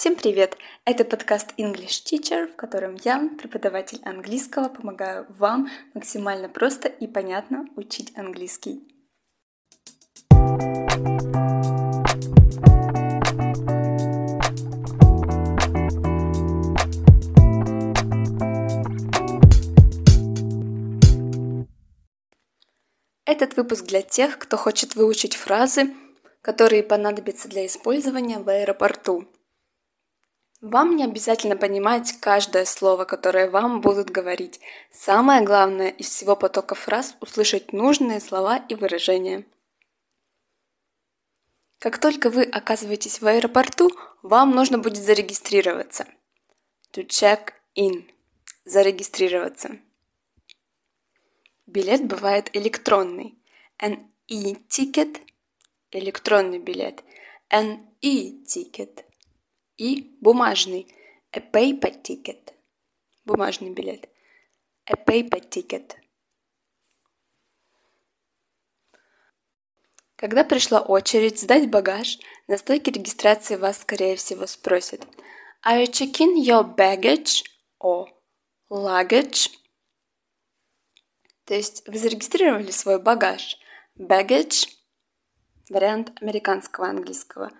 Всем привет! Это подкаст English Teacher, в котором я, преподаватель английского, помогаю вам максимально просто и понятно учить английский. Этот выпуск для тех, кто хочет выучить фразы, которые понадобятся для использования в аэропорту. Вам не обязательно понимать каждое слово, которое вам будут говорить. Самое главное из всего потока фраз услышать нужные слова и выражения. Как только вы оказываетесь в аэропорту, вам нужно будет зарегистрироваться. To check in. Зарегистрироваться. Билет бывает электронный. An e-ticket – электронный билет. An e-ticket – и бумажный a paper ticket. Бумажный билет. A paper ticket. Когда пришла очередь сдать багаж, на стойке регистрации вас, скорее всего, спросят Are you checking your baggage or luggage? То есть вы зарегистрировали свой багаж. Baggage – вариант американского английского.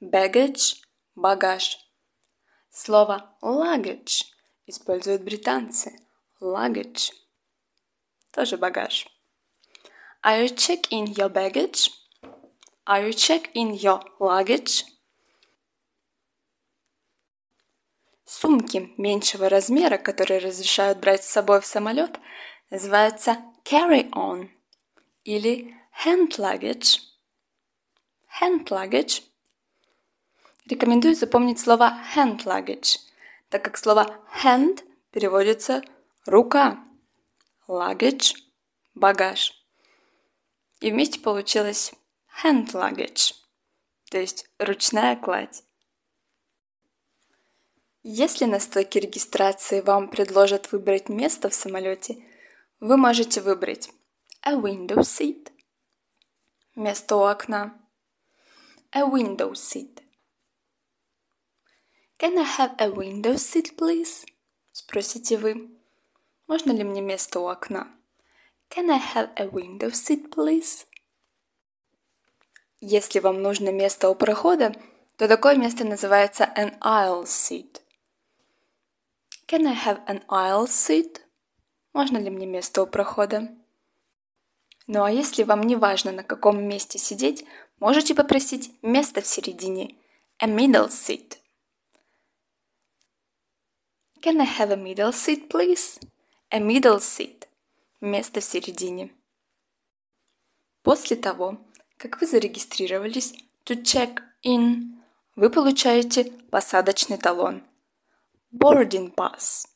Baggage багаж. Слово luggage используют британцы. Luggage. Тоже багаж. Are you check in your baggage? Are you check in your luggage? Сумки меньшего размера, которые разрешают брать с собой в самолет, называются carry-on или hand luggage. Hand luggage – Рекомендую запомнить слово hand luggage, так как слово hand переводится рука, luggage – багаж. И вместе получилось hand luggage, то есть ручная кладь. Если на стойке регистрации вам предложат выбрать место в самолете, вы можете выбрать a window seat – место у окна, a window seat Can I have a window seat, please? Спросите вы. Можно ли мне место у окна? Can I have a window seat, please? Если вам нужно место у прохода, то такое место называется an aisle seat. Can I have an aisle seat? Можно ли мне место у прохода? Ну а если вам не важно, на каком месте сидеть, можете попросить место в середине. A middle seat. Can I have a middle seat, please? A middle seat. Место в середине. После того, как вы зарегистрировались to check in, вы получаете посадочный талон. Boarding pass.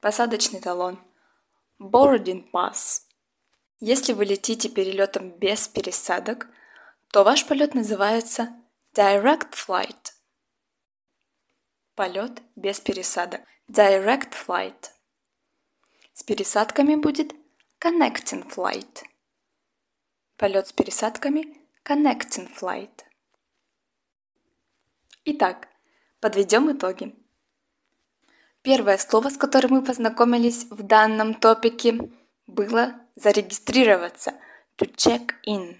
Посадочный талон. Boarding pass. Если вы летите перелетом без пересадок, то ваш полет называется direct flight. Полет без пересадок. Direct flight. С пересадками будет connecting flight. Полет с пересадками connecting flight. Итак, подведем итоги. Первое слово, с которым мы познакомились в данном топике, было зарегистрироваться. To check in.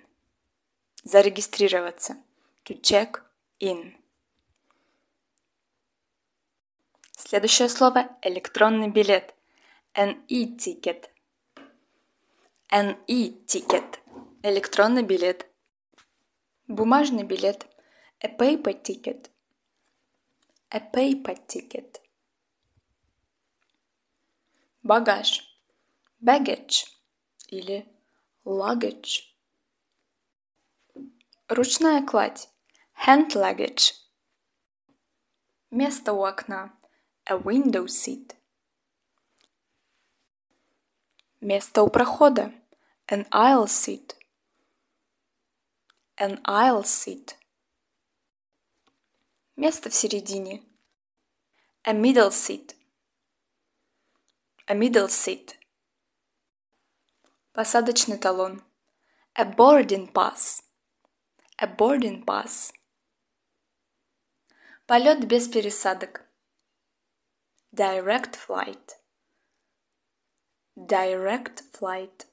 Зарегистрироваться. To check in. Следующее слово – электронный билет. An e-ticket. An e-ticket. Электронный билет. Бумажный билет. A paper ticket. A paper ticket. Багаж. Baggage или luggage. Ручная кладь. Hand luggage. Место у окна a window seat. Место у прохода. An aisle seat. An aisle seat. Место в середине. A middle seat. A middle seat. Посадочный талон. A boarding pass. A boarding pass. Полет без пересадок. Direct flight. Direct flight.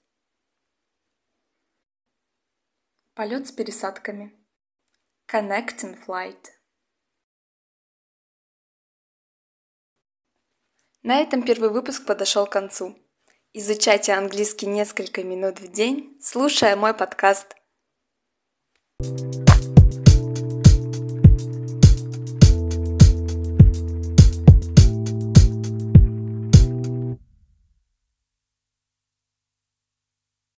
Полет с пересадками. Connecting flight. На этом первый выпуск подошел к концу. Изучайте английский несколько минут в день, слушая мой подкаст. thank you